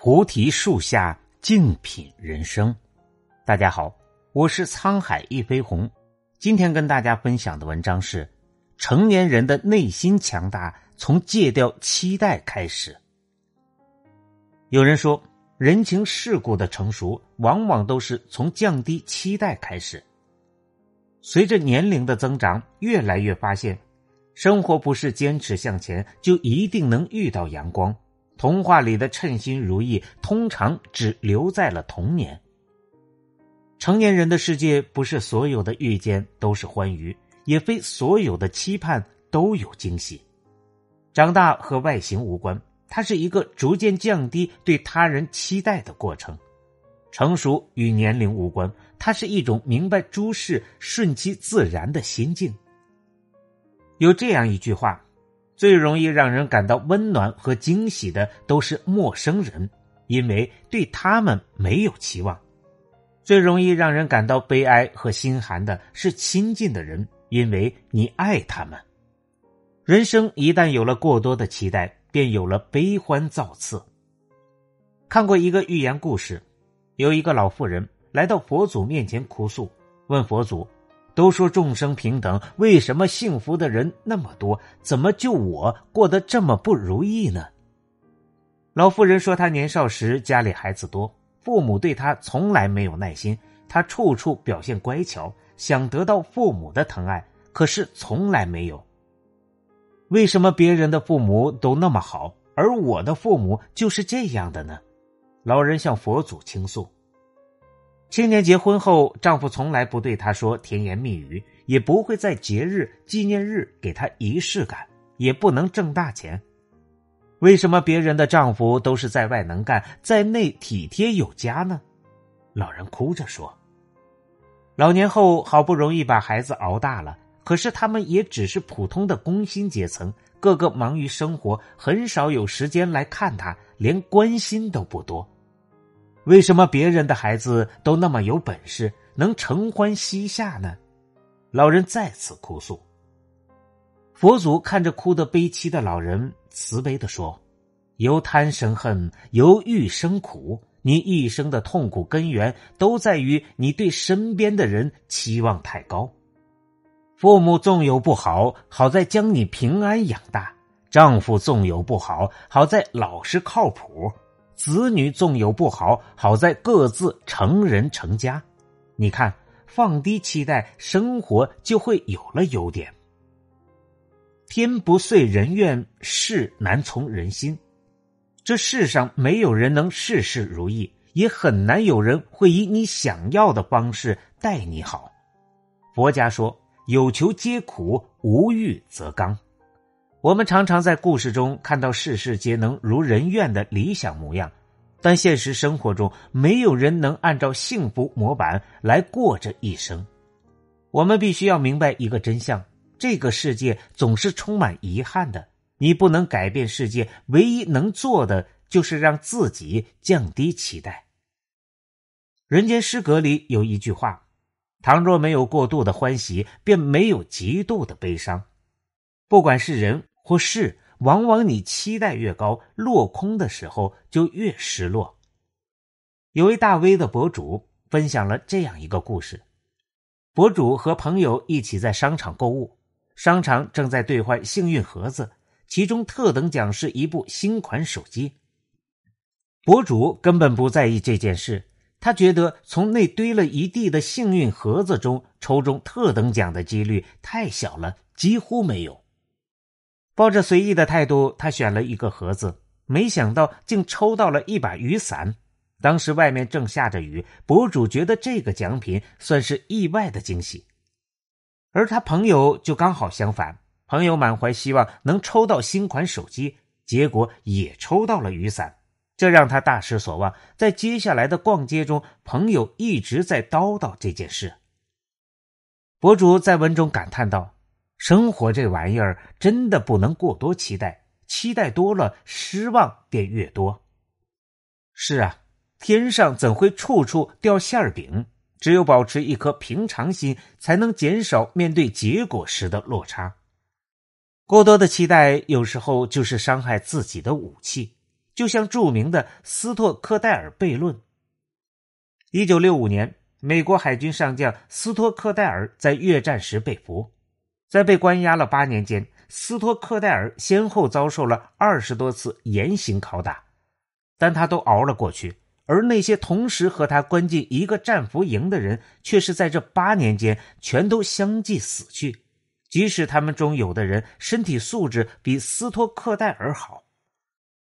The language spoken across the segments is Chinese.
菩提树下静品人生。大家好，我是沧海一飞鸿。今天跟大家分享的文章是：成年人的内心强大，从戒掉期待开始。有人说，人情世故的成熟，往往都是从降低期待开始。随着年龄的增长，越来越发现，生活不是坚持向前就一定能遇到阳光。童话里的称心如意，通常只留在了童年。成年人的世界，不是所有的遇见都是欢愉，也非所有的期盼都有惊喜。长大和外形无关，它是一个逐渐降低对他人期待的过程。成熟与年龄无关，它是一种明白诸事顺其自然的心境。有这样一句话。最容易让人感到温暖和惊喜的都是陌生人，因为对他们没有期望；最容易让人感到悲哀和心寒的是亲近的人，因为你爱他们。人生一旦有了过多的期待，便有了悲欢造次。看过一个寓言故事，有一个老妇人来到佛祖面前哭诉，问佛祖。都说众生平等，为什么幸福的人那么多？怎么就我过得这么不如意呢？老妇人说，她年少时家里孩子多，父母对她从来没有耐心，她处处表现乖巧，想得到父母的疼爱，可是从来没有。为什么别人的父母都那么好，而我的父母就是这样的呢？老人向佛祖倾诉。青年结婚后，丈夫从来不对她说甜言蜜语，也不会在节日、纪念日给她仪式感，也不能挣大钱。为什么别人的丈夫都是在外能干，在内体贴有加呢？老人哭着说：“老年后好不容易把孩子熬大了，可是他们也只是普通的工薪阶层，个个忙于生活，很少有时间来看他，连关心都不多。”为什么别人的孩子都那么有本事，能承欢膝下呢？老人再次哭诉。佛祖看着哭得悲凄的老人，慈悲的说：“由贪生恨，由欲生苦，你一生的痛苦根源都在于你对身边的人期望太高。父母纵有不好，好在将你平安养大；丈夫纵有不好，好在老实靠谱。”子女纵有不好，好在各自成人成家。你看，放低期待，生活就会有了优点。天不遂人愿，事难从人心。这世上没有人能事事如意，也很难有人会以你想要的方式待你好。佛家说：“有求皆苦，无欲则刚。”我们常常在故事中看到事事皆能如人愿的理想模样，但现实生活中没有人能按照幸福模板来过这一生。我们必须要明白一个真相：这个世界总是充满遗憾的。你不能改变世界，唯一能做的就是让自己降低期待。人间失格里有一句话：“倘若没有过度的欢喜，便没有极度的悲伤。”不管是人。或是，往往你期待越高，落空的时候就越失落。有位大 V 的博主分享了这样一个故事：博主和朋友一起在商场购物，商场正在兑换幸运盒子，其中特等奖是一部新款手机。博主根本不在意这件事，他觉得从那堆了一地的幸运盒子中抽中特等奖的几率太小了，几乎没有。抱着随意的态度，他选了一个盒子，没想到竟抽到了一把雨伞。当时外面正下着雨，博主觉得这个奖品算是意外的惊喜。而他朋友就刚好相反，朋友满怀希望能抽到新款手机，结果也抽到了雨伞，这让他大失所望。在接下来的逛街中，朋友一直在叨叨这件事。博主在文中感叹道。生活这玩意儿真的不能过多期待，期待多了，失望便越多。是啊，天上怎会处处掉馅饼？只有保持一颗平常心，才能减少面对结果时的落差。过多的期待，有时候就是伤害自己的武器。就像著名的斯托克戴尔悖论。一九六五年，美国海军上将斯托克戴尔在越战时被俘，在被关押了八年间，斯托克戴尔先后遭受了二十多次严刑拷打，但他都熬了过去。而那些同时和他关进一个战俘营的人，却是在这八年间全都相继死去。即使他们中有的人身体素质比斯托克戴尔好，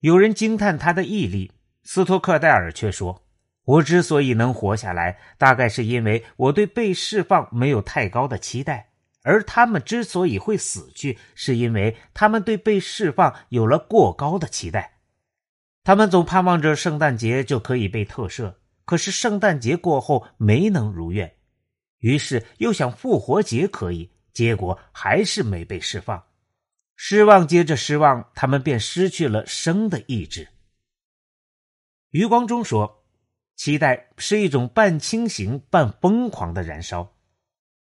有人惊叹他的毅力，斯托克戴尔却说：“我之所以能活下来，大概是因为我对被释放没有太高的期待；而他们之所以会死去，是因为他们对被释放有了过高的期待。”他们总盼望着圣诞节就可以被特赦，可是圣诞节过后没能如愿，于是又想复活节可以，结果还是没被释放。失望接着失望，他们便失去了生的意志。余光中说：“期待是一种半清醒半疯狂的燃烧。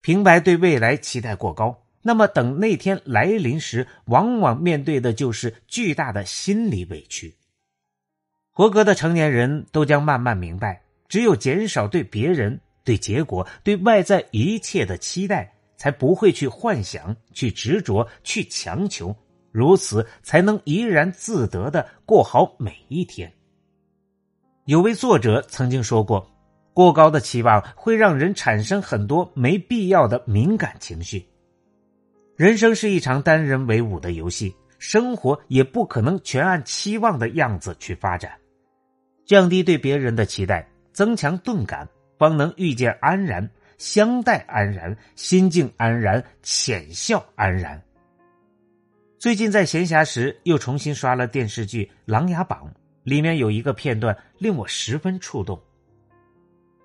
平白对未来期待过高，那么等那天来临时，往往面对的就是巨大的心理委屈。”合格的成年人都将慢慢明白，只有减少对别人、对结果、对外在一切的期待，才不会去幻想、去执着、去强求，如此才能怡然自得的过好每一天。有位作者曾经说过，过高的期望会让人产生很多没必要的敏感情绪。人生是一场单人为伍的游戏，生活也不可能全按期望的样子去发展。降低对别人的期待，增强钝感，方能遇见安然，相待安然，心境安然，浅笑安然。最近在闲暇时又重新刷了电视剧《琅琊榜》，里面有一个片段令我十分触动。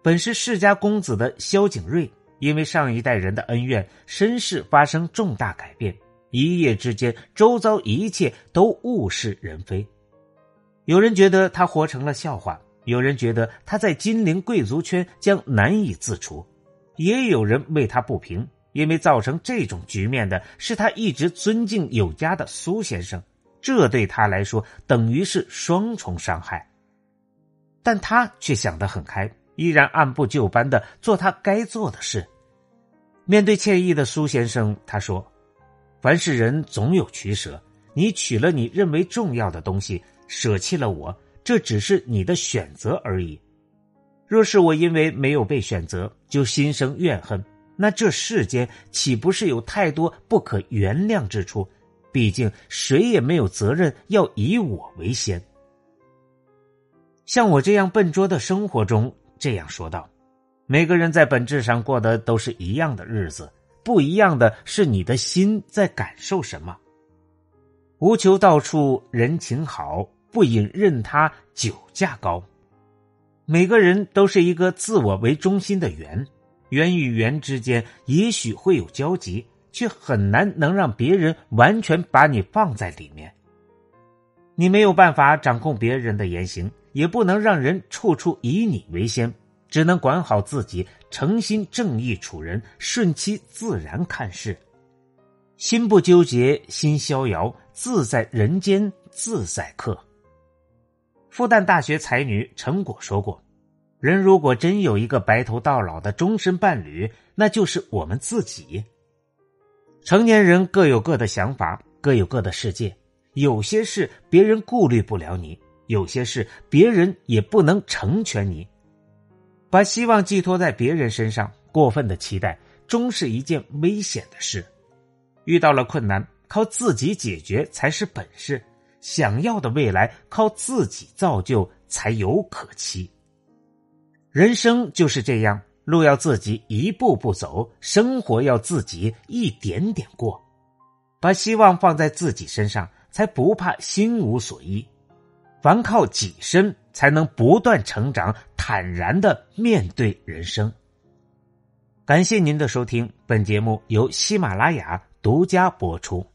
本是世家公子的萧景睿，因为上一代人的恩怨，身世发生重大改变，一夜之间，周遭一切都物是人非。有人觉得他活成了笑话，有人觉得他在金陵贵族圈将难以自处，也有人为他不平，因为造成这种局面的是他一直尊敬有加的苏先生，这对他来说等于是双重伤害。但他却想得很开，依然按部就班的做他该做的事。面对歉意的苏先生，他说：“凡是人总有取舍，你取了你认为重要的东西。”舍弃了我，这只是你的选择而已。若是我因为没有被选择就心生怨恨，那这世间岂不是有太多不可原谅之处？毕竟谁也没有责任要以我为先。像我这样笨拙的生活中，这样说道：每个人在本质上过的都是一样的日子，不一样的是你的心在感受什么。无求到处人情好。不饮任他酒价高。每个人都是一个自我为中心的圆，圆与圆之间也许会有交集，却很难能让别人完全把你放在里面。你没有办法掌控别人的言行，也不能让人处处以你为先，只能管好自己，诚心正义处人，顺其自然看事，心不纠结，心逍遥，自在人间，自在客。复旦大学才女陈果说过：“人如果真有一个白头到老的终身伴侣，那就是我们自己。成年人各有各的想法，各有各的世界。有些事别人顾虑不了你，有些事别人也不能成全你。把希望寄托在别人身上，过分的期待，终是一件危险的事。遇到了困难，靠自己解决才是本事。”想要的未来靠自己造就才有可期。人生就是这样，路要自己一步步走，生活要自己一点点过。把希望放在自己身上，才不怕心无所依。凡靠己身，才能不断成长，坦然的面对人生。感谢您的收听，本节目由喜马拉雅独家播出。